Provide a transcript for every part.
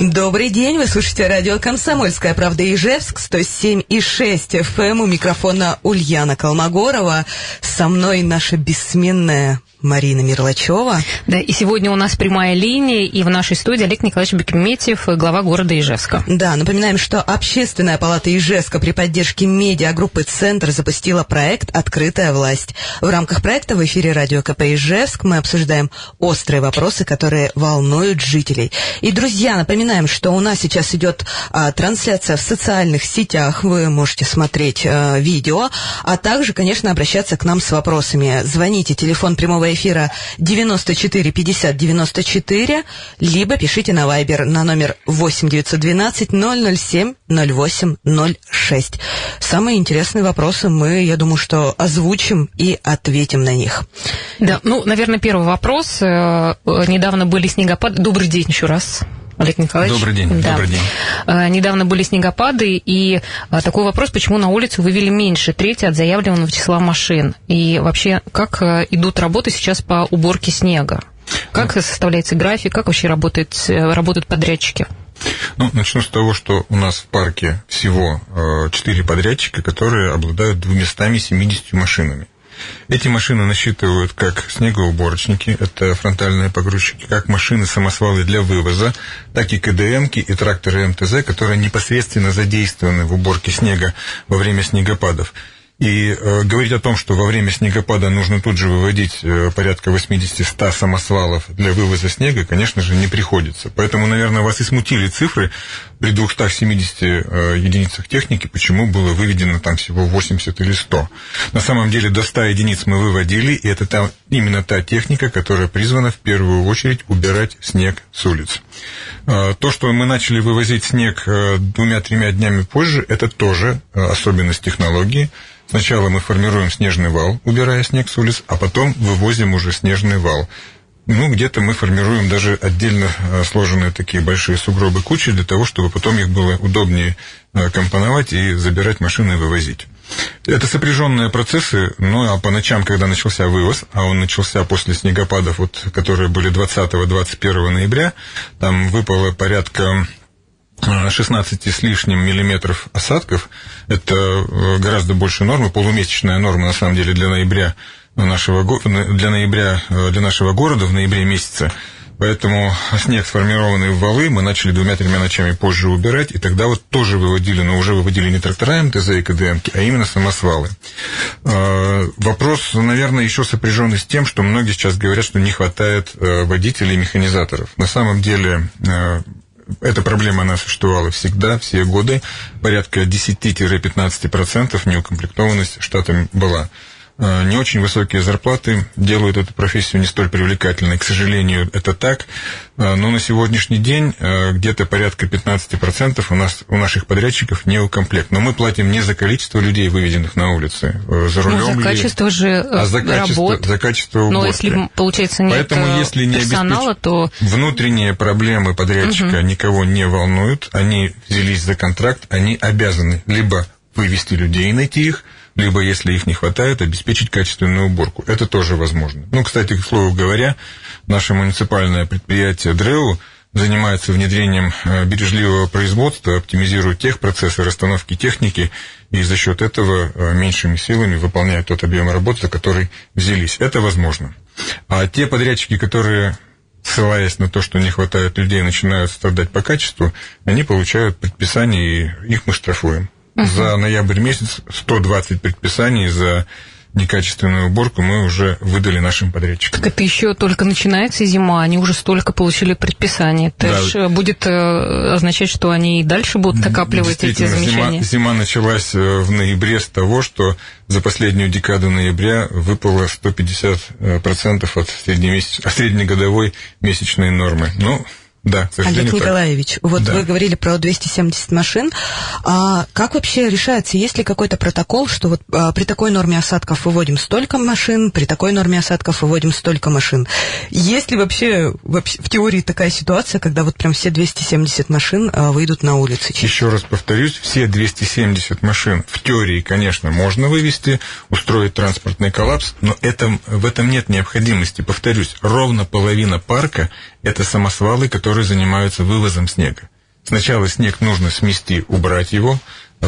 Добрый день, вы слушаете радио «Комсомольская правда» Ижевск, 107,6 FM, у микрофона Ульяна Колмогорова. Со мной наша бессменная Марина Мирлачева. Да, и сегодня у нас прямая линия, и в нашей студии Олег Николаевич Бекметьев, глава города Ижевска. Да, напоминаем, что Общественная палата Ижевска при поддержке медиагруппы «Центр» запустила проект «Открытая власть». В рамках проекта в эфире радио КП Ижевск мы обсуждаем острые вопросы, которые волнуют жителей. И, друзья, напоминаем, что у нас сейчас идет а, трансляция в социальных сетях, вы можете смотреть а, видео, а также, конечно, обращаться к нам с вопросами. Звоните, телефон прямого эфира 94 50 94, либо пишите на Viber на номер 8 912 007 08 06. Самые интересные вопросы мы, я думаю, что озвучим и ответим на них. Да, ну, наверное, первый вопрос. Э, недавно были снегопады. Добрый день еще раз. Олег Николаевич. Добрый день. Да. Добрый день. Э, недавно были снегопады, и э, такой вопрос, почему на улицу вывели меньше трети от заявленного числа машин? И вообще, как э, идут работы сейчас по уборке снега? Как ну, составляется график, как вообще работает, работают подрядчики? Ну, начну с того, что у нас в парке всего четыре подрядчика, которые обладают 270 машинами. Эти машины насчитывают как снегоуборочники, это фронтальные погрузчики, как машины-самосвалы для вывоза, так и КДМки и тракторы МТЗ, которые непосредственно задействованы в уборке снега во время снегопадов. И э, говорить о том, что во время снегопада нужно тут же выводить э, порядка 80-100 самосвалов для вывоза снега, конечно же, не приходится. Поэтому, наверное, вас и смутили цифры при 270 э, единицах техники, почему было выведено там всего 80 или 100. На самом деле до 100 единиц мы выводили, и это та, именно та техника, которая призвана в первую очередь убирать снег с улиц. Э, то, что мы начали вывозить снег э, двумя-тремя днями позже, это тоже э, особенность технологии. Сначала мы формируем снежный вал, убирая снег с улиц, а потом вывозим уже снежный вал. Ну, где-то мы формируем даже отдельно э, сложенные такие большие сугробы кучи для того, чтобы потом их было удобнее э, компоновать и забирать машины и вывозить. Это сопряженные процессы, ну а по ночам, когда начался вывоз, а он начался после снегопадов, вот, которые были 20-21 ноября, там выпало порядка 16 с лишним миллиметров осадков. Это э, гораздо больше нормы, полумесячная норма, на самом деле, для ноября нашего, для ноября, э, для нашего города в ноябре месяце. Поэтому снег, сформированный в валы, мы начали двумя-тремя ночами позже убирать, и тогда вот тоже выводили, но уже выводили не трактора МТЗ и КДМ, а именно самосвалы. Э, вопрос, наверное, еще сопряженный с тем, что многие сейчас говорят, что не хватает водителей и механизаторов. На самом деле эта проблема, она существовала всегда, все годы. Порядка 10-15% неукомплектованность штатами была. Э, не очень высокие зарплаты делают эту профессию не столь привлекательной. К сожалению, это так. Э, но на сегодняшний день э, где-то порядка 15% у, нас, у наших подрядчиков не укомплект. Но мы платим не за количество людей, выведенных на улицы, за рулем. Ну, за качество или, же а за качество, работ. За качество уборки. Но если, получается, нет Поэтому, если не персонала, то... Внутренние проблемы подрядчика угу. никого не волнуют. Они взялись за контракт, они обязаны либо вывести людей и найти их, либо, если их не хватает, обеспечить качественную уборку. Это тоже возможно. Ну, кстати, к слову говоря, наше муниципальное предприятие ДРЭУ занимается внедрением э, бережливого производства, оптимизирует техпроцессы, расстановки техники, и за счет этого э, меньшими силами выполняют тот объем работы, за который взялись. Это возможно. А те подрядчики, которые ссылаясь на то, что не хватает людей, начинают страдать по качеству, они получают предписание, и их мы штрафуем. Uh-huh. За ноябрь месяц 120 предписаний за некачественную уборку мы уже выдали нашим подрядчикам. Так это еще только начинается зима, они уже столько получили предписаний. Это да. же будет э, означать, что они и дальше будут накапливать эти замечания. Зима, зима началась э, в ноябре с того, что за последнюю декаду ноября выпало 150% от, среднемесяч... от среднегодовой месячной нормы. Ну, Да, Олег Николаевич, так. вот да. вы говорили про 270 машин. А как вообще решается, есть ли какой-то протокол, что вот а, при такой норме осадков выводим столько машин, при такой норме осадков выводим столько машин? Есть ли вообще, вообще в теории такая ситуация, когда вот прям все 270 машин а, выйдут на улицы? Еще раз повторюсь, все 270 машин в теории, конечно, можно вывести, устроить транспортный коллапс, но это, в этом нет необходимости. Повторюсь, ровно половина парка – это самосвалы, которые занимаются вывозом снега. Сначала снег нужно смести, убрать его,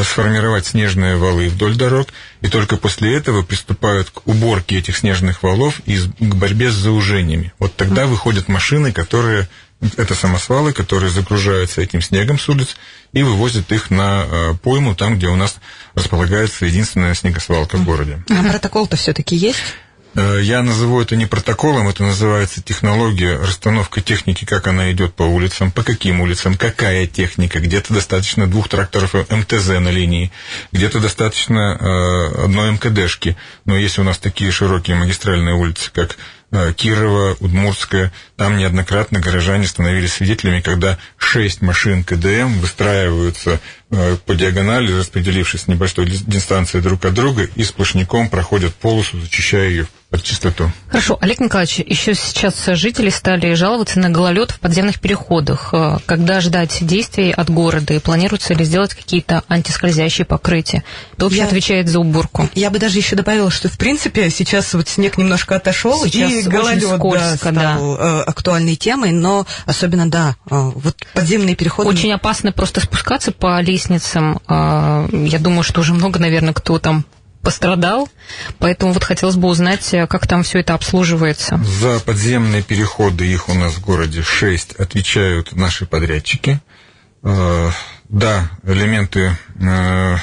сформировать снежные валы вдоль дорог, и только после этого приступают к уборке этих снежных валов и к борьбе с заужениями. Вот тогда выходят машины, которые это самосвалы, которые загружаются этим снегом с улиц и вывозят их на э, пойму, там, где у нас располагается единственная снегосвалка в городе. А протокол-то все-таки есть? Э, я назову это не протоколом, это называется технология, расстановка техники, как она идет по улицам, по каким улицам, какая техника. Где-то достаточно двух тракторов МТЗ на линии, где-то достаточно э, одной МКДшки. Но если у нас такие широкие магистральные улицы, как Э, Кирова, Удмуртская, там неоднократно горожане становились свидетелями, когда шесть машин КДМ выстраиваются по диагонали, распределившись небольшой дистанции друг от друга, и сплошняком проходят полосу, зачищая ее под чистоту. Хорошо, Олег Николаевич, еще сейчас жители стали жаловаться на гололед в подземных переходах. Э, когда ждать действий от города и планируется ли сделать какие-то антискользящие покрытия? Кто вообще я, отвечает за уборку? Я бы даже еще добавила, что в принципе сейчас вот снег немножко отошел, сейчас и гололед скользко, да, стал да. Э, актуальной темой, но особенно, да, э, вот подземные переходы... Очень опасно просто спускаться по лестницам. Я думаю, что уже много, наверное, кто там пострадал, поэтому вот хотелось бы узнать, э, как там все это обслуживается. За подземные переходы, их у нас в городе 6, отвечают наши подрядчики. Э, да, элементы э,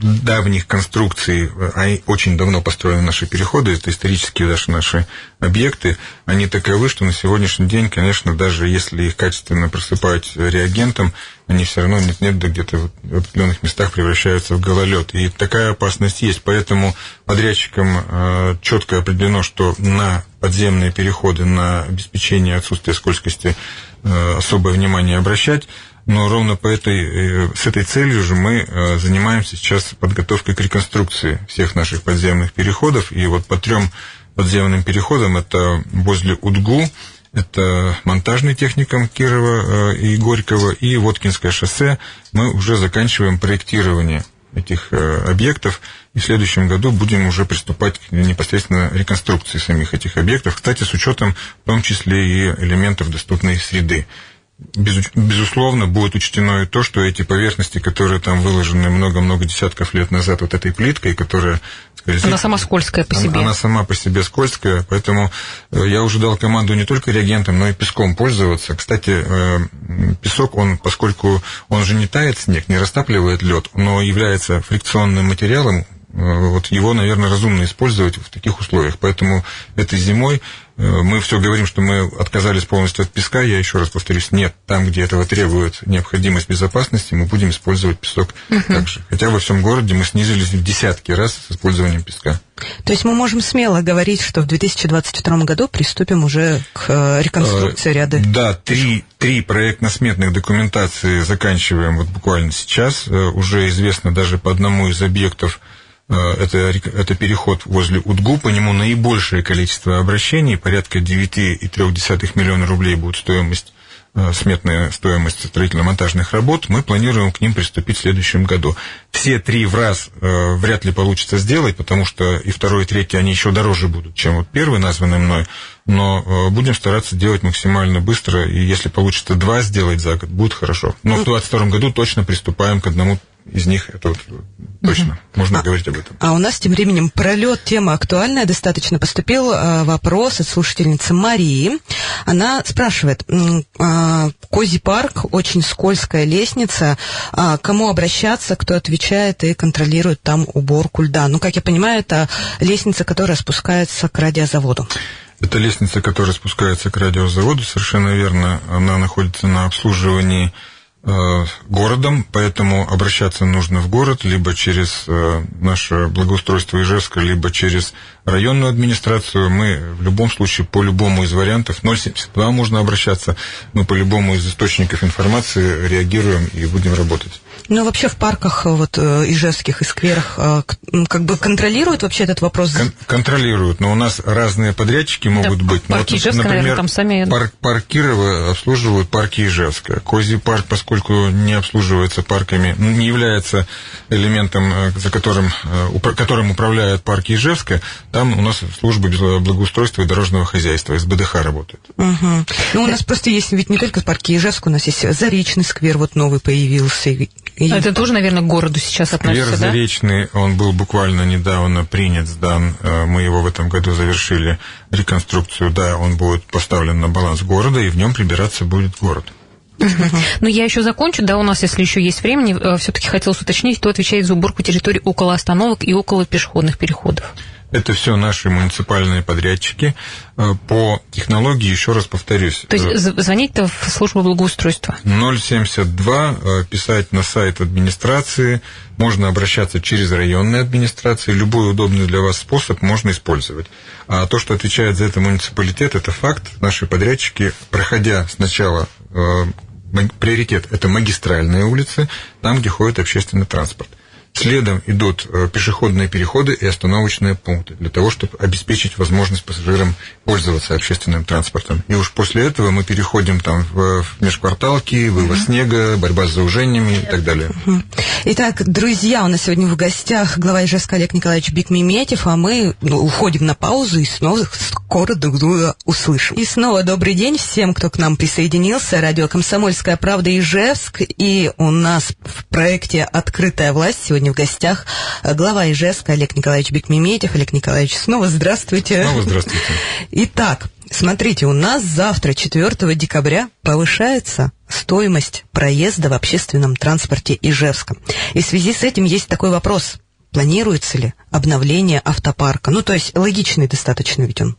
давних конструкций, они очень давно построены наши переходы, это исторические даже наши объекты, они таковы, что на сегодняшний день, конечно, даже если их качественно просыпать реагентом, они все равно нет-нет, да где-то в определенных местах превращаются в гололед. И такая опасность есть, поэтому подрядчикам э, четко определено, что на подземные переходы, на обеспечение отсутствия скользкости э, особое внимание обращать, но ровно по этой, э, с этой целью же мы э, занимаемся сейчас подготовкой к реконструкции всех наших подземных переходов. И вот по трем подземным переходам это возле Удгу, это монтажный техникум Кирова э, и Горького, и Воткинское шоссе. Мы уже заканчиваем проектирование этих объектов, и в следующем году будем уже приступать к непосредственно реконструкции самих этих объектов, кстати, с учетом в том числе и элементов доступной среды безусловно, будет учтено и то, что эти поверхности, которые там выложены много-много десятков лет назад вот этой плиткой, которая... Скорее, она сама скользкая по себе. Она, она сама по себе скользкая, поэтому э, я уже дал команду не только реагентом, но и песком пользоваться. Кстати, э, песок, он, поскольку он же не тает снег, не растапливает лед, но является фрикционным материалом, Э, вот его, наверное, разумно использовать в таких условиях. Поэтому этой зимой мы все говорим, что мы отказались полностью от песка. Я еще раз повторюсь, нет, там, где этого требует необходимость безопасности, мы будем использовать песок угу. также. Хотя во всем городе мы снизились в десятки раз с использованием песка. То есть мы можем смело говорить, что в 2022 году приступим уже к э, реконструкции ряда. Да, три, три проектно-сметных документации заканчиваем вот буквально сейчас. Уже известно даже по одному из объектов Э, это, это переход возле УДГУ, по нему наибольшее количество обращений, порядка 9,3 миллиона рублей будет стоимость э, сметная стоимость строительно-монтажных работ, мы планируем к ним приступить в следующем году. Все три в раз э, вряд ли получится сделать, потому что и второй, и третий, они еще дороже будут, чем вот первый, названный мной, но э, будем стараться делать максимально быстро, и если получится два сделать за год, будет хорошо. Но в 2022 году точно приступаем к одному из них это вот точно, угу. можно а, говорить об этом. А у нас тем временем пролет, тема актуальная достаточно. Поступил э, вопрос от слушательницы Марии. Она спрашивает, э, Кози парк, очень скользкая лестница, э, кому обращаться, кто отвечает и контролирует там уборку льда? Ну, как я понимаю, это лестница, которая спускается к радиозаводу. Это лестница, которая спускается к радиозаводу, совершенно верно. Она находится на обслуживании городом, поэтому обращаться нужно в город либо через э, наше благоустройство Ижевска, либо через районную администрацию. Мы в любом случае по любому из вариантов 072 можно обращаться. Мы по любому из источников информации реагируем и будем работать. Ну, вообще в парках вот ижевских и скверах как бы контролируют вообще этот вопрос? Кон- контролируют, но у нас разные подрядчики могут да, быть. Парки вот, Ижевска, например, наверное, там сами... Парк, парк Кирова обслуживают парки Ижевска. Козий парк, поскольку не обслуживается парками, ну, не является элементом, э, за которым, э, которым управляют парки Ижевска, там у нас службы благоустройства и дорожного хозяйства, СБДХ работает. Угу. Ну, у нас просто есть ведь не только парки Ижевска, у нас есть Заречный сквер, вот новый появился. И... Это тоже, наверное, к городу сейчас относится, Сквер Заречный, он был буквально недавно принят, сдан, э, мы его в этом году завершили реконструкцию, да, он будет поставлен на баланс города, и в нем прибираться будет город. Но я еще закончу, да, у нас, если еще есть времени, э, все-таки хотелось уточнить, кто отвечает за уборку территории около остановок и около пешеходных переходов. Это все наши муниципальные подрядчики. Э, по технологии, еще раз повторюсь. То есть э, звонить-то в службу благоустройства? 072, писать на сайт администрации, можно обращаться через районные администрации, любой удобный для вас способ можно использовать. А то, что отвечает за это муниципалитет, это факт. Наши подрядчики, проходя сначала приоритет – это магистральные улицы, там, где ходит общественный транспорт. Следом идут э, пешеходные переходы и остановочные пункты для того, чтобы обеспечить возможность пассажирам пользоваться общественным транспортом. И уж после этого мы переходим там в, в межкварталки, вывоз снега, борьба с заужениями и так далее. Итак, друзья, у нас сегодня в гостях глава Ижевска Олег Николаевич Бикмеметьев, а мы ну, уходим на паузу и снова скоро друг друга услышим. И снова добрый день всем, кто к нам присоединился. Радио «Комсомольская правда» Ижевск. И у нас в проекте «Открытая власть» сегодня сегодня в гостях э, глава Ижевска Олег Николаевич Бекмеметьев. Олег Николаевич, снова здравствуйте. Снова здравствуйте. Итак, смотрите, у нас завтра, 4 декабря, повышается стоимость проезда в общественном транспорте Ижевска. И в связи с этим есть такой вопрос – планируется ли обновление автопарка? Ну, то есть логичный достаточно ведь он.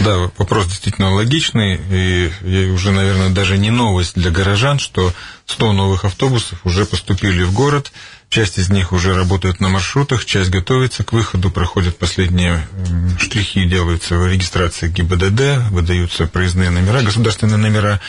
Да, вопрос действительно логичный, и уже, наверное, даже не новость для горожан, что 100 новых автобусов уже поступили в город, часть из них уже работают на маршрутах, часть готовится к выходу, проходят последние штрихи, делаются регистрации ГИБДД, выдаются проездные номера, государственные номера.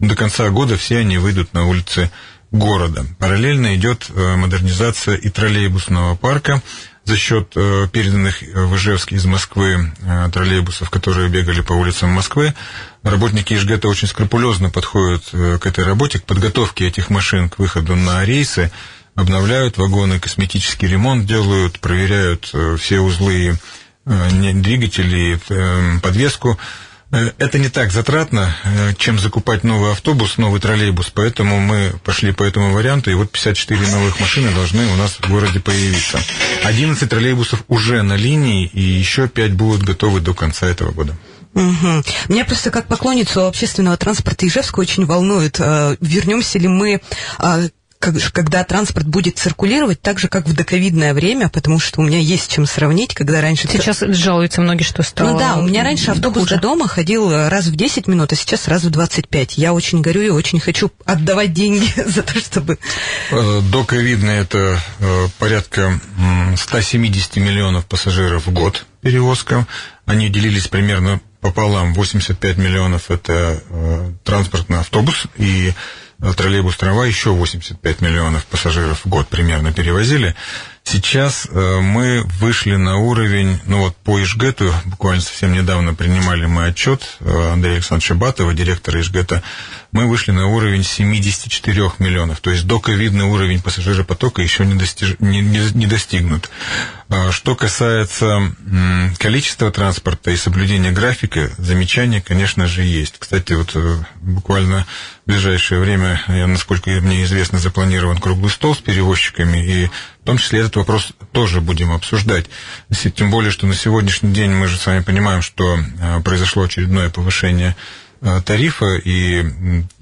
До конца года все они выйдут на улицы города. Параллельно идет э, модернизация и троллейбусного парка за счет э, переданных в Ижевск из Москвы э, троллейбусов, которые бегали по улицам Москвы. Работники Ижгета очень скрупулезно подходят к этой работе, к подготовке этих машин к выходу на рейсы, обновляют вагоны, косметический ремонт делают, проверяют все узлы двигателей, подвеску. Э, это не так затратно, э, чем закупать новый автобус, новый троллейбус, поэтому мы пошли по этому варианту, и вот 54 новых машины должны у нас в городе появиться. 11 троллейбусов уже на линии, и еще 5 будут готовы до конца этого года. Угу. Меня просто как поклонницу общественного транспорта Ижевска очень волнует, э, вернемся ли мы когда транспорт будет циркулировать так же, как в доковидное время, потому что у меня есть чем сравнить, когда раньше... Сейчас жалуются многие, что стало Ну да, у меня раньше автобус хуже. до дома ходил раз в 10 минут, а сейчас раз в 25. Я очень горю и очень хочу отдавать деньги за то, чтобы... Э, доковидное это э, порядка 170 миллионов пассажиров в год перевозка. Они делились примерно пополам. 85 миллионов это э, транспортный автобус и троллейбус «Трава» еще 85 миллионов пассажиров в год примерно перевозили. Сейчас э, мы вышли на уровень, ну вот по Ижгету, буквально совсем недавно принимали мы отчет э, Андрея Александровича Батова, директора Ижгета, мы вышли на уровень 74 миллионов. То есть доковидный уровень пассажиропотока еще не, достиж... не, не, не достигнут. А что касается количества транспорта и соблюдения графика, замечания, конечно же, есть. Кстати, вот э, буквально ближайшее время, насколько мне известно, запланирован круглый стол с перевозчиками, и в том числе этот вопрос тоже будем обсуждать. Тем более, что на сегодняшний день мы же с вами понимаем, что э, произошло очередное повышение Э, тарифа, и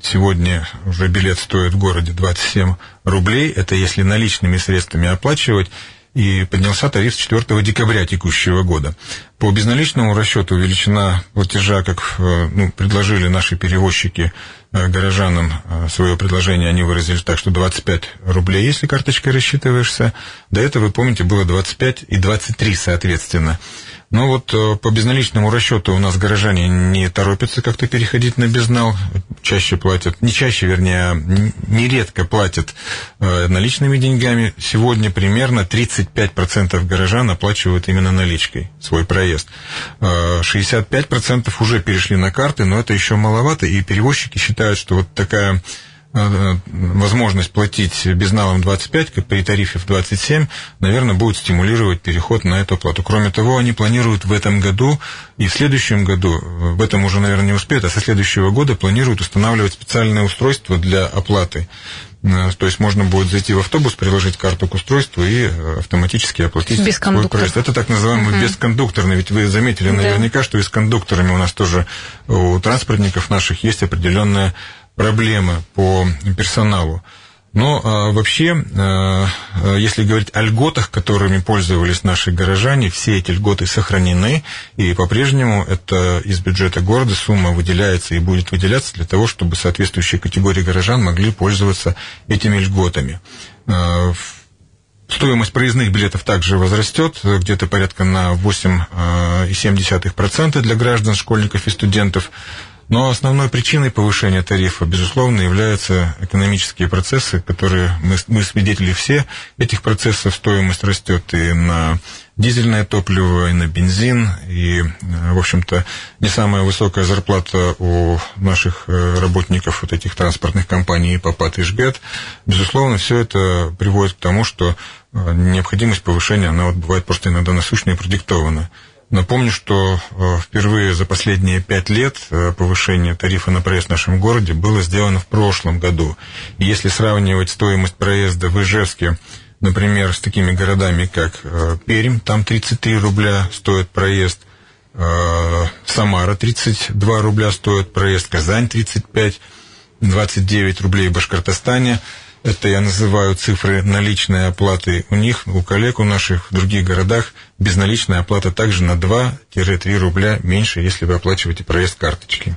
сегодня уже билет стоит в городе 27 рублей, это если наличными средствами оплачивать, и поднялся тариф с 4 декабря текущего года. По безналичному расчету величина платежа, как э, ну, предложили наши перевозчики, горожанам э, свое предложение они выразили так, что 25 рублей, если карточкой рассчитываешься. До этого, вы помните, было 25 и 23 соответственно. Но вот э, по безналичному расчету у нас горожане не торопятся как-то переходить на безнал, чаще платят, не чаще, вернее, а нередко платят э, наличными деньгами. Сегодня примерно 35% горожан оплачивают именно наличкой свой проезд. 65% э, уже перешли на карты, но это еще маловато, и перевозчики считают, что вот такая возможность платить безналом 25 при тарифе в 27, наверное, будет стимулировать переход на эту оплату. Кроме того, они планируют в этом году и в следующем году, э, в этом уже, наверное, не успеют, а со следующего года планируют устанавливать специальное устройство для оплаты. Э, то есть можно будет зайти в автобус, приложить карту к устройству и автоматически оплатить свой проезд. Это так называемый угу. бескондукторный. Ведь вы заметили да. наверняка, что и с кондукторами у нас тоже у транспортников наших есть определенная проблемы по персоналу. Но а, вообще, а, если говорить о льготах, которыми пользовались наши горожане, все эти льготы сохранены, и по-прежнему это из бюджета города сумма выделяется и будет выделяться для того, чтобы соответствующие категории горожан могли пользоваться этими льготами. А, стоимость проездных билетов также возрастет, где-то порядка на 8,7% для граждан, школьников и студентов. Но основной причиной повышения тарифа, безусловно, являются экономические процессы, которые мы, мы свидетели все. Этих процессов стоимость растет и на дизельное топливо, и на бензин, и, в общем-то, не самая высокая зарплата у наших э, работников вот этих транспортных компаний ПАПАТ и ЖГЭТ. Безусловно, все это приводит к тому, что э, необходимость повышения, она вот бывает просто иногда насущная и продиктована. Напомню, что э, впервые за последние пять лет э, повышение тарифа на проезд в нашем городе было сделано в прошлом году. И если сравнивать стоимость проезда в Ижевске, например, с такими городами, как э, Пермь, там 33 рубля стоит проезд, Самара 32 рубля стоит проезд, Казань 35, 29 рублей в Башкортостане – это я называю цифры наличной оплаты. У них, у коллег у наших в других городах безналичная оплата также на 2-3 рубля меньше, если вы оплачиваете проезд карточки.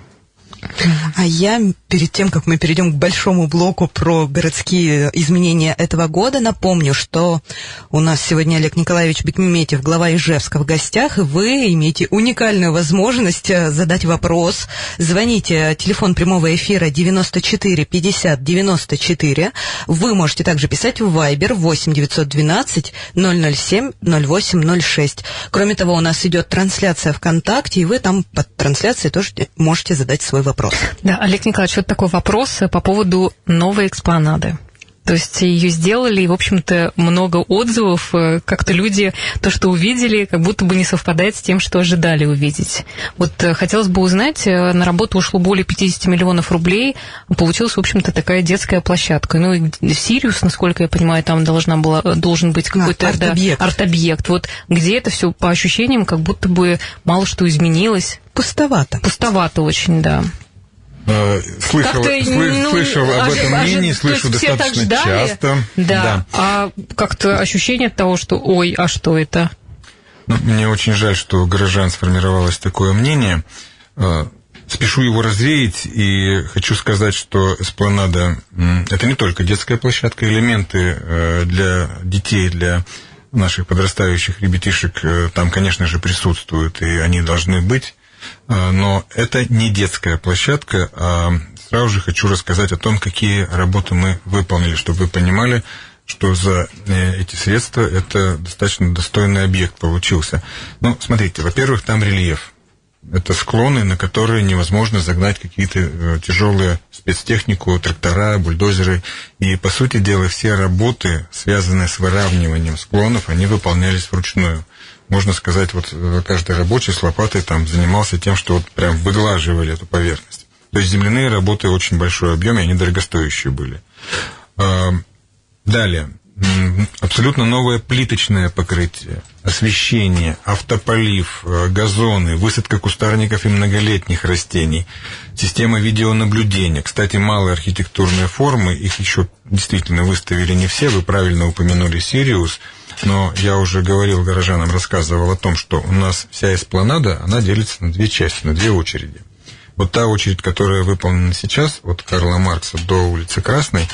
А я перед тем, как мы перейдем к большому блоку про городские изменения этого года, напомню, что у нас сегодня Олег Николаевич Бекметьев, глава Ижевска в гостях, и вы имеете уникальную возможность э, задать вопрос. Звоните, телефон прямого эфира 94 50 94. Вы можете также писать в Viber 8 912 007 0806. Кроме того, у нас идет трансляция ВКонтакте, и вы там под трансляцией тоже можете задать свой вопрос. Да, Олег Николаевич, вот такой вопрос по поводу новой экспланады. То есть ее сделали, и, в общем-то, много отзывов. Э, как-то люди то, что увидели, как будто бы не совпадает с тем, что ожидали увидеть. Вот э, хотелось бы узнать, э, на работу ушло более 50 миллионов рублей, получилась, в общем-то, такая детская площадка. Ну, и Сириус, насколько я понимаю, там должна была, должен быть какой-то а, арт-объект. Да, арт-объект. Вот где это все по ощущениям, как будто бы мало что изменилось. Пустовато. Пустовато очень, да. Э, слышал, слы, ну, слышал об ожи, этом мнении, слышу достаточно часто. Да. да. А как-то ощущение того, что ой, а что это? Ну, мне очень жаль, что у горожан сформировалось такое мнение. Э, спешу его развеять и хочу сказать, что Эспланада – это не только детская площадка, элементы э, для детей, для наших подрастающих ребятишек там, конечно же, присутствуют, и они должны быть. А, но это не детская площадка, а сразу же хочу рассказать о том, какие работы мы выполнили, чтобы вы понимали, что за э, эти средства это достаточно достойный объект получился. Ну, смотрите, во-первых, там рельеф. Это склоны, на которые невозможно загнать какие-то э, тяжелые спецтехнику, трактора, бульдозеры. И, по сути дела, все работы, связанные с выравниванием склонов, они выполнялись вручную можно сказать, вот э, каждый рабочий с лопатой там занимался тем, что вот прям выглаживали эту поверхность. То есть земляные работы очень большой объем, и они дорогостоящие были. А, далее. Абсолютно новое плиточное покрытие, освещение, автополив, э, газоны, высадка кустарников и многолетних растений, система видеонаблюдения. Кстати, малые архитектурные формы, их еще действительно выставили не все, вы правильно упомянули Сириус – но я уже говорил горожанам, рассказывал о том, что у нас вся эспланада, она делится на две части, на две очереди. Вот та очередь, которая выполнена сейчас, от Карла Маркса до улицы Красной,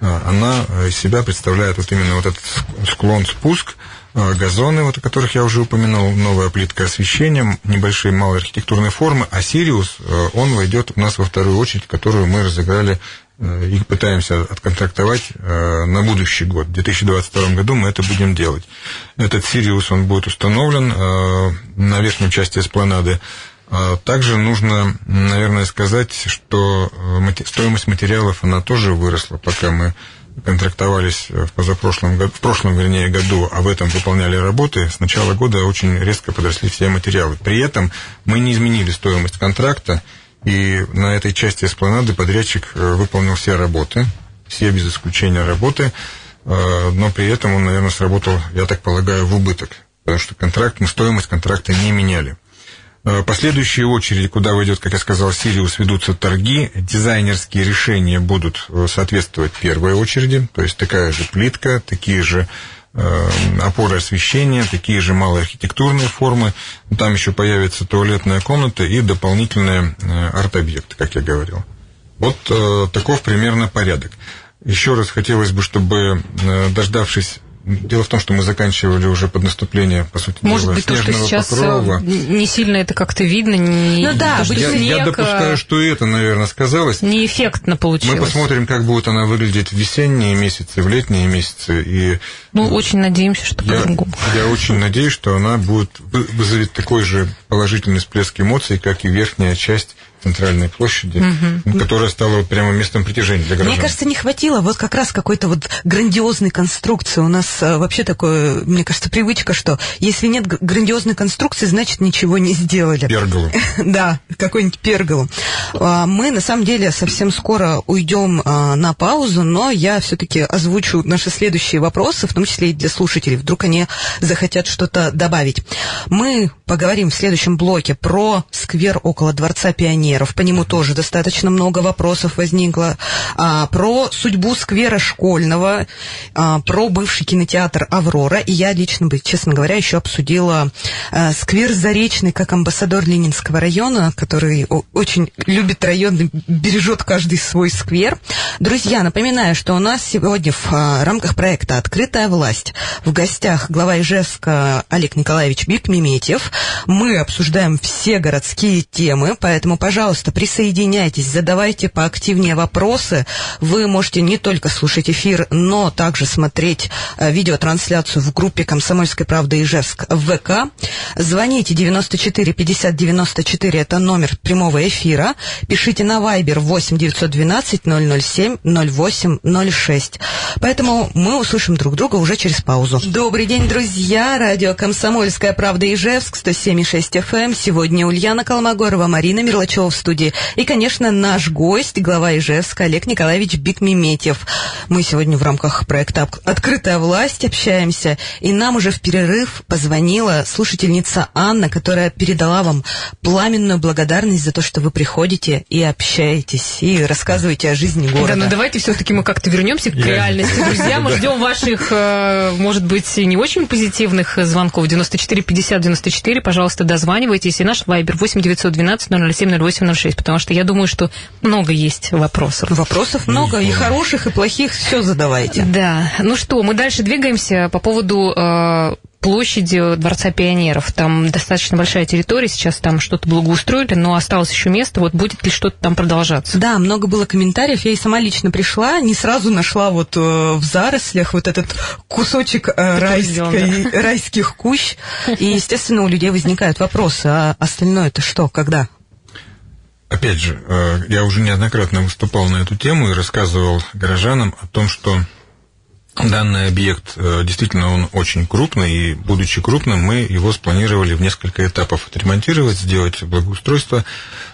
она из себя представляет вот именно вот этот склон-спуск, газоны, вот о которых я уже упомянул, новая плитка освещения, небольшие малые архитектурные формы, а Сириус, он войдет у нас во вторую очередь, которую мы разыграли Э, их пытаемся отконтрактовать э, на будущий год. В 2022 году мы это будем делать. Этот Сириус, он будет установлен э, на верхней части эспланады. Также нужно, наверное, сказать, что стоимость материалов, она тоже выросла, пока мы контрактовались в позапрошлом году, в прошлом, вернее, году, а в этом выполняли работы, с начала года очень резко подросли все материалы. При этом мы не изменили стоимость контракта, и на этой части эспланады подрядчик э, выполнил все работы, все без исключения работы, э, но при этом он, наверное, сработал, я так полагаю, в убыток, потому что контракт, мы стоимость контракта не меняли. Э, последующие очереди, куда войдет, как я сказал, Сириус, ведутся торги. Дизайнерские решения будут соответствовать первой очереди, то есть такая же плитка, такие же Э, опоры освещения, такие же малые архитектурные формы. Там еще появится туалетная комната и дополнительные э, арт-объекты, как я говорил. Вот э, таков примерно порядок. Еще раз хотелось бы, чтобы, дождавшись Дело в том, что мы заканчивали уже под наступление, по сути Может дела, быть, то, что сейчас покрова. не сильно это как-то видно. Не, ну да, то, что я, снег, я допускаю, что это, наверное, сказалось. Неэффектно получилось. Мы посмотрим, как будет она выглядеть в весенние месяцы, в летние месяцы. И ну, очень надеемся, что по-другому. Я, я очень надеюсь, что она будет вызовет такой же положительный всплеск эмоций, как и верхняя часть центральной площади, угу. которая стала прямо местом притяжения для граждан. Мне кажется, не хватило вот как раз какой-то вот грандиозной конструкции. У нас а, вообще такое, мне кажется, привычка, что если нет грандиозной конструкции, значит ничего не сделали. Перголу. да, какой-нибудь перголу. А, мы на самом деле совсем скоро уйдем а, на паузу, но я все-таки озвучу наши следующие вопросы, в том числе и для слушателей. Вдруг они захотят что-то добавить. Мы поговорим в следующем блоке про сквер около Дворца Пионеров пионеров. По нему тоже достаточно много вопросов возникло. А, про судьбу сквера школьного, а, про бывший кинотеатр «Аврора». И я лично, честно говоря, еще обсудила а, сквер Заречный как амбассадор Ленинского района, который очень любит район, бережет каждый свой сквер. Друзья, напоминаю, что у нас сегодня в а, рамках проекта «Открытая власть» в гостях глава Ижевска Олег Николаевич Бик-Меметьев. Мы обсуждаем все городские темы, поэтому, пожалуйста, пожалуйста, присоединяйтесь, задавайте поактивнее вопросы. Вы можете не только слушать эфир, но также смотреть э, видеотрансляцию в группе «Комсомольской правды Ижевск» в ВК. Звоните 94 50 94, это номер прямого эфира. Пишите на Viber 8 912 007 08 06. Поэтому мы услышим друг друга уже через паузу. Добрый день, друзья! Радио «Комсомольская правда» Ижевск, 107,6 FM. Сегодня Ульяна Колмогорова, Марина Мерлачева в студии. И, конечно, наш гость, глава Ижевска Олег Николаевич Бикмеметьев. Мы сегодня в рамках проекта «Открытая власть» общаемся, и нам уже в перерыв позвонила слушательница Анна, которая передала вам пламенную благодарность за то, что вы приходите и общаетесь, и рассказываете о жизни города. Да, ну давайте все-таки мы как-то вернемся к реальности. Друзья, мы ждем ваших, э, может быть, не очень позитивных звонков. 94 50 94, пожалуйста, дозванивайтесь. И наш вайбер 8 912 007 08 806, потому что я думаю, что много есть вопросов. Вопросов много, и хороших, и плохих, все задавайте. Да. Ну что, мы дальше двигаемся по поводу э, площади Дворца пионеров. Там достаточно большая территория, сейчас там что-то благоустроили, но осталось еще место. Вот будет ли что-то там продолжаться? Да, много было комментариев. Я и сама лично пришла, не сразу нашла вот э, в зарослях вот этот кусочек э, райской, райских кущ. И, естественно, у людей возникают вопросы, а остальное-то что, когда? Опять же, э, я уже неоднократно выступал на эту тему и рассказывал горожанам о том, что данный объект э, действительно он очень крупный, и будучи крупным, мы его спланировали в несколько этапов отремонтировать, сделать благоустройство.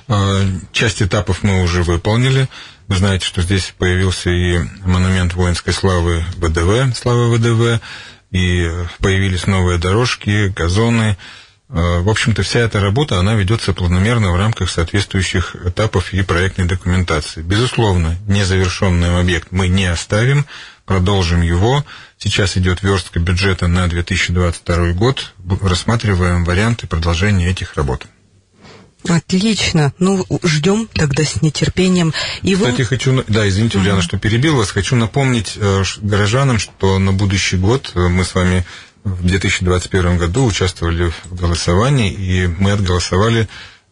Э, часть этапов мы уже выполнили. Вы знаете, что здесь появился и монумент воинской славы ВДВ, славы ВДВ, и появились новые дорожки, газоны, в общем-то, вся эта работа, она ведется планомерно в рамках соответствующих этапов и проектной документации. Безусловно, незавершенный объект мы не оставим, продолжим его. Сейчас идет верстка бюджета на 2022 год. Рассматриваем варианты продолжения этих работ. Отлично. Ну, ждем тогда с нетерпением. И Кстати, вы... хочу... Да, извините, Ульяна, что перебил вас. Хочу напомнить э, горожанам, что на будущий год э, мы с вами в 2021 году участвовали в голосовании, и мы отголосовали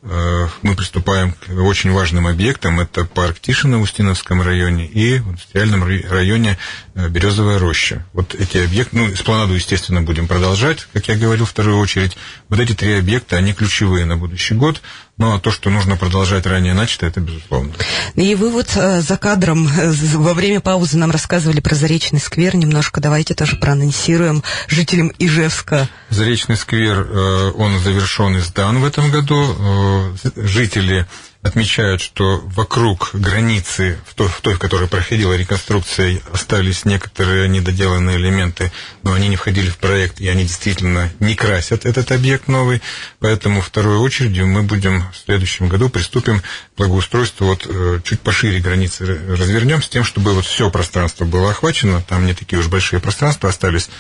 Э, мы приступаем к очень важным объектам. Это парк Тишина в Устиновском районе и в индустриальном районе э, Березовая роща. Вот эти объекты, ну, эспланаду, естественно, будем продолжать, как я говорил, в вторую очередь. Вот эти три объекта, они ключевые на будущий год. Ну, а то, что нужно продолжать ранее начато, это безусловно. И вы вот э, за кадром во время паузы нам рассказывали про Заречный сквер. Немножко давайте тоже проанонсируем жителям Ижевска. Заречный сквер, он завершен и сдан в этом году жители отмечают, что вокруг границы, в той, в той, в которой проходила реконструкция, остались некоторые недоделанные элементы, но они не входили в проект, и они действительно не красят этот объект новый. Поэтому второй очередью мы будем в следующем году приступим к благоустройству вот э, чуть пошире границы развернем, с тем, чтобы вот все пространство было охвачено, там не такие уж большие пространства остались.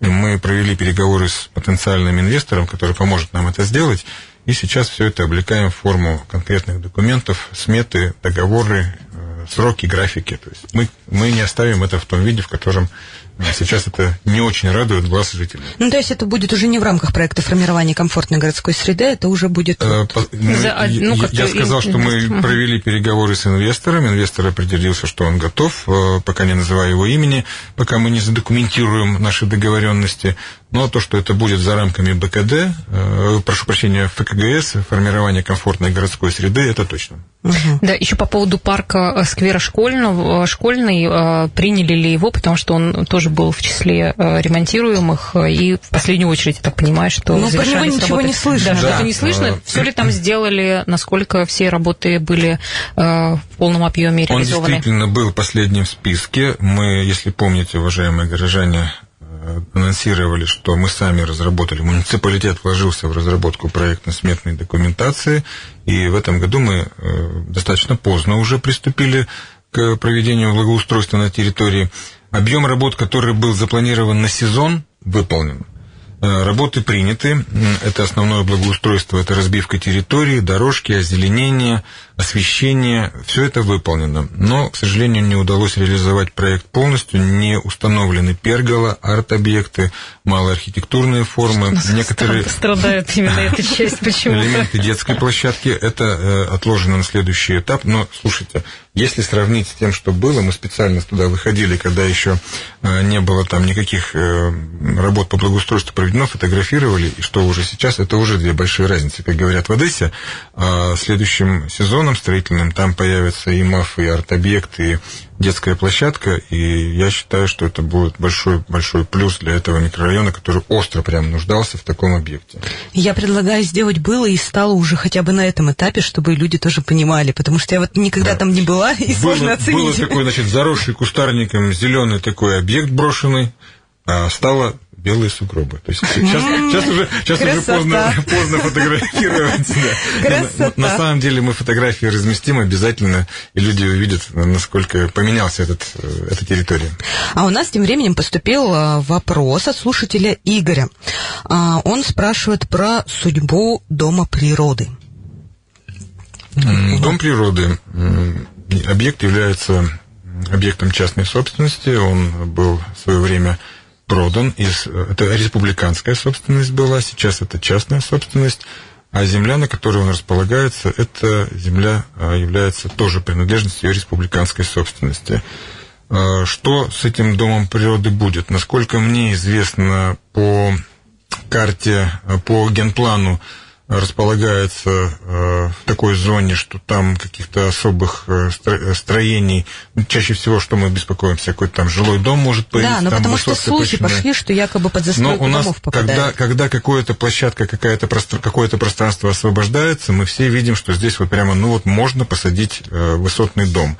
Мы провели переговоры с потенциальным инвестором, который поможет нам это сделать. И сейчас все это облекаем в форму конкретных документов, сметы, договоры, э, сроки, графики. То есть мы, мы не оставим это в том виде, в котором Сейчас это не очень радует глаз жителей. Ну, то есть это будет уже не в рамках проекта формирования комфортной городской среды, это уже будет... Э, по, мы, За, ну, я сказал, что мы провели переговоры с инвестором. Инвестор определился, что он готов, э, пока не называю его имени, пока мы не задокументируем наши договоренности. Но то, что это будет за рамками БКД, э, прошу прощения, ФКГС, формирование комфортной городской среды, это точно. Угу. Да, еще по поводу парка э, сквера школьного, школьный, э, приняли ли его, потому что он тоже был в числе ремонтируемых, и в последнюю очередь, я так понимаю, что Ну, про него ничего работы. не слышно. Да, да. что-то не слышно. Все ли там сделали, насколько все работы были в полном объеме реализованы? Он действительно был последним в списке. Мы, если помните, уважаемые горожане, анонсировали, что мы сами разработали, муниципалитет вложился в разработку проектно-сметной документации, и в этом году мы э, достаточно поздно уже приступили к проведению благоустройства на территории. Объем работ, который был запланирован на сезон, выполнен. Э, работы приняты. Это основное благоустройство, это разбивка территории, дорожки, озеленение, освещение. Все это выполнено. Но, к сожалению, не удалось реализовать проект полностью. Не установлены пергола, арт-объекты, малоархитектурные формы. Некоторые страдают именно эта часть почему Элементы детской площадки. Это э, отложено на следующий этап. Но, слушайте, если сравнить с тем, что было, мы специально туда выходили, когда еще э, не было там никаких работ по благоустройству проведено, проведено, фотографировали, и что уже сейчас, это уже две большие разницы. Как говорят в Одессе, а следующим сезоном строительным там появятся и МАФ, и арт-объект, и детская площадка, и я считаю, что это будет большой-большой плюс для этого микрорайона, который остро прям нуждался в таком объекте. Я предлагаю сделать было и стало уже хотя бы на этом этапе, чтобы люди тоже понимали, потому что я вот никогда да. там не была, и было, сложно оценить. Было такой, значит, заросший кустарником зеленый такой объект брошенный, а стало белые сугробы. То есть сейчас, сейчас уже, сейчас уже поздно, поздно фотографировать. Да. На, на самом деле мы фотографии разместим обязательно, и люди увидят, насколько поменялся этот, э, эта территория. А у нас тем временем поступил э, вопрос от слушателя Игоря. А, он спрашивает про судьбу Дома природы. Дом природы. Объект является объектом частной собственности. Он был в свое время продан из... Это республиканская собственность была, сейчас это частная собственность. А земля, на которой он располагается, эта земля а, является тоже принадлежностью республиканской собственности. А, что с этим домом природы будет? Насколько мне известно по карте, по генплану, располагается э, в такой зоне, что там каких-то особых э, строений, чаще всего, что мы беспокоимся, какой-то там жилой дом может появиться. Да, но потому что слухи точно... пошли, что якобы под застройку но у нас, домов попадает. Когда, когда какая-то площадка, какая-то простр... какое-то пространство освобождается, мы все видим, что здесь вот прямо, ну вот можно посадить э, высотный дом.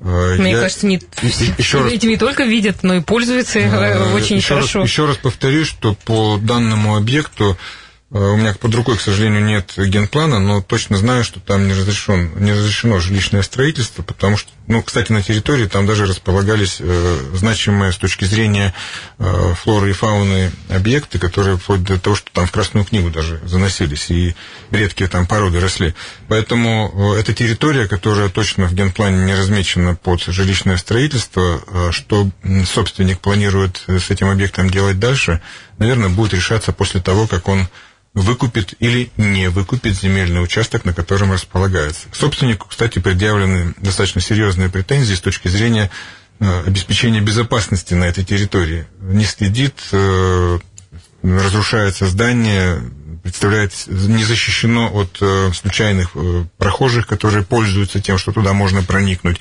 Мне я... кажется, не, еще раз... эти не только видят, но и пользуются а, очень еще хорошо. Раз, еще раз повторюсь, что по данному объекту Э, у меня под рукой, к сожалению, нет генплана, но точно знаю, что там не, разрешен, не разрешено жилищное строительство, потому что Ну, кстати, на территории там даже располагались э, значимые с точки зрения э, флоры и фауны объекты, которые вплоть до того, что там в Красную книгу даже заносились, и редкие там породы росли. Поэтому э, это территория, которая точно в генплане не размечена под жилищное строительство, э, что собственник планирует с этим объектом делать дальше, наверное, будет решаться после того, как он выкупит или не выкупит земельный участок, на котором располагается. Собственнику, кстати, предъявлены достаточно серьезные претензии с точки зрения э, обеспечения безопасности на этой территории. Не следит, э, разрушается здание, представляет, не защищено от э, случайных прохожих, которые пользуются тем, что туда можно проникнуть.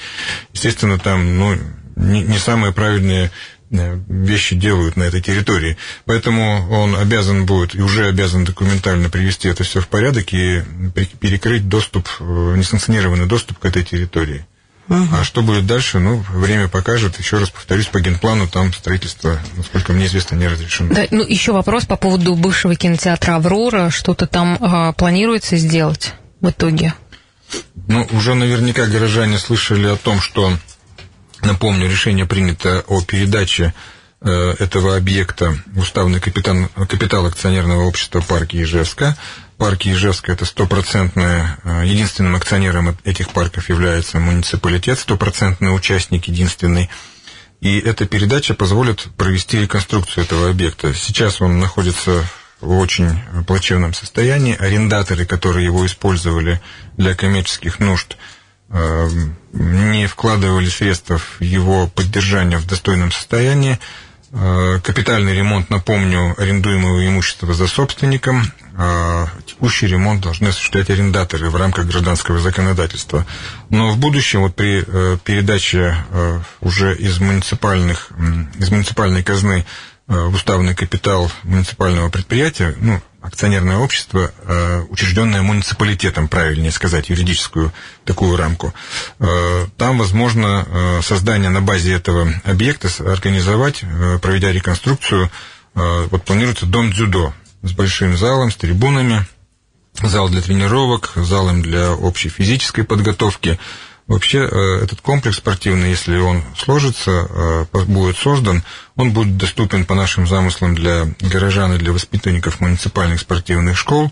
Естественно, там ну, не, правильные Э, вещи делают на этой территории. Поэтому он обязан будет и уже обязан документально привести это все в порядок и перекрыть доступ, э, несанкционированный доступ к этой территории. Угу. А что будет дальше, ну, время покажет. Еще раз повторюсь, по генплану там строительство, насколько мне известно, не разрешено. Да, ну, еще вопрос по поводу бывшего кинотеатра «Аврора». Что-то там а, планируется сделать в итоге? Ну, уже наверняка горожане слышали о том, что Напомню, решение принято о передаче э, этого объекта уставный капитан, капитал акционерного общества парки Ижевска. Парки Ижевска – это стопроцентное, э, единственным акционером этих парков является муниципалитет, стопроцентный участник единственный. И эта передача позволит провести реконструкцию этого объекта. Сейчас он находится в очень плачевном состоянии. Арендаторы, которые его использовали для коммерческих нужд – не вкладывали средства в его поддержание в достойном состоянии. Э, капитальный ремонт, напомню, арендуемого имущества за собственником, а текущий ремонт должны осуществлять арендаторы в рамках гражданского законодательства. Но в будущем, вот при э, передаче э, уже из, муниципальных, из муниципальной казны в уставный капитал муниципального предприятия, ну, акционерное общество, э, учрежденное муниципалитетом, правильнее сказать, юридическую такую рамку. Э, там возможно э, создание на базе этого объекта организовать, проведя реконструкцию, вот планируется дом дзюдо с большим залом, с трибунами, зал для тренировок, залом для общей физической подготовки – Вообще э, этот комплекс спортивный, если он сложится, э, будет создан, он будет доступен по нашим замыслам для горожан и для воспитанников муниципальных спортивных школ.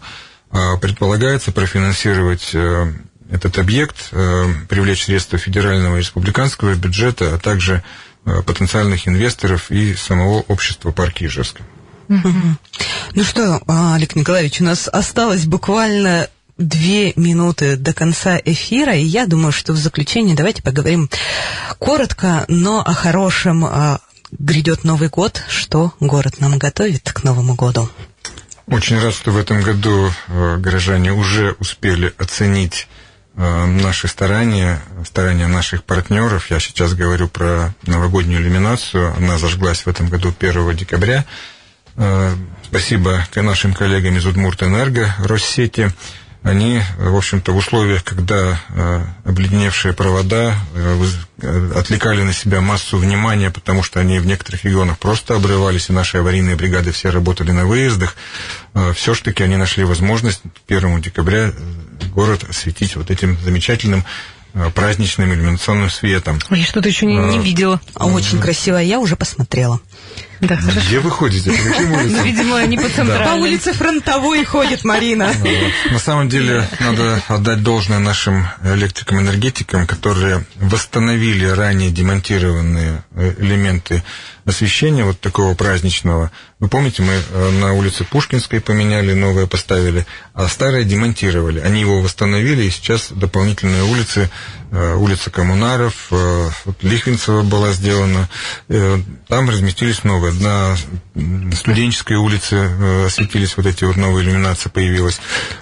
А предполагается профинансировать э, этот объект, привлечь средства федерального и республиканского бюджета, а также потенциальных инвесторов и самого общества парки Ижевска. Ну что, Олег Николаевич, у нас осталось буквально две минуты до конца эфира, и я думаю, что в заключение давайте поговорим коротко, но о хорошем. А, грядет Новый год, что город нам готовит к Новому году? Очень рад, что в этом году э, горожане уже успели оценить э, наши старания, старания наших партнеров. Я сейчас говорю про новогоднюю иллюминацию. Она зажглась в этом году 1 декабря. Спасибо нашим коллегам из Удмуртэнерго, Россети они, в общем-то, в условиях, когда э, обледеневшие провода э, э, отвлекали на себя массу внимания, потому что они в некоторых регионах просто обрывались, и наши аварийные бригады все работали на выездах, э, все-таки они нашли возможность 1 декабря город осветить вот этим замечательным праздничным иллюминационным светом. Я что-то еще не, не видела. А очень красиво, я уже посмотрела. Да, хорошо. Где вы ходите? По каким улицам? Ну, видимо, не по центральным. По улице Фронтовой ходит Марина. На самом деле, надо отдать должное нашим электрикам-энергетикам, которые восстановили ранее демонтированные э, элементы освещения вот такого праздничного. Вы помните, мы э, на улице Пушкинской поменяли, новое поставили, а старое демонтировали. Они его восстановили, и сейчас дополнительные улицы, улица Коммунаров, вот Лихвинцева была сделана, там разместились новые на студенческой улице э, осветились вот эти вот новые иллюминации появилась.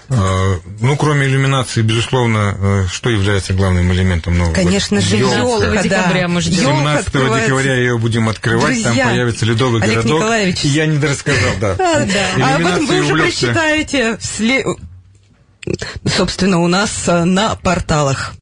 Э, ну, кроме иллюминации, безусловно, э, что является главным элементом нового? Конечно же, елка, декабря мы ждем. 17 декабря ее будем открывать, Друзья, там появится ледовый Олег городок. Николаевич. Я не дорассказал, да. А, да. А об этом вы уже прочитаете, собственно, у нас на порталах.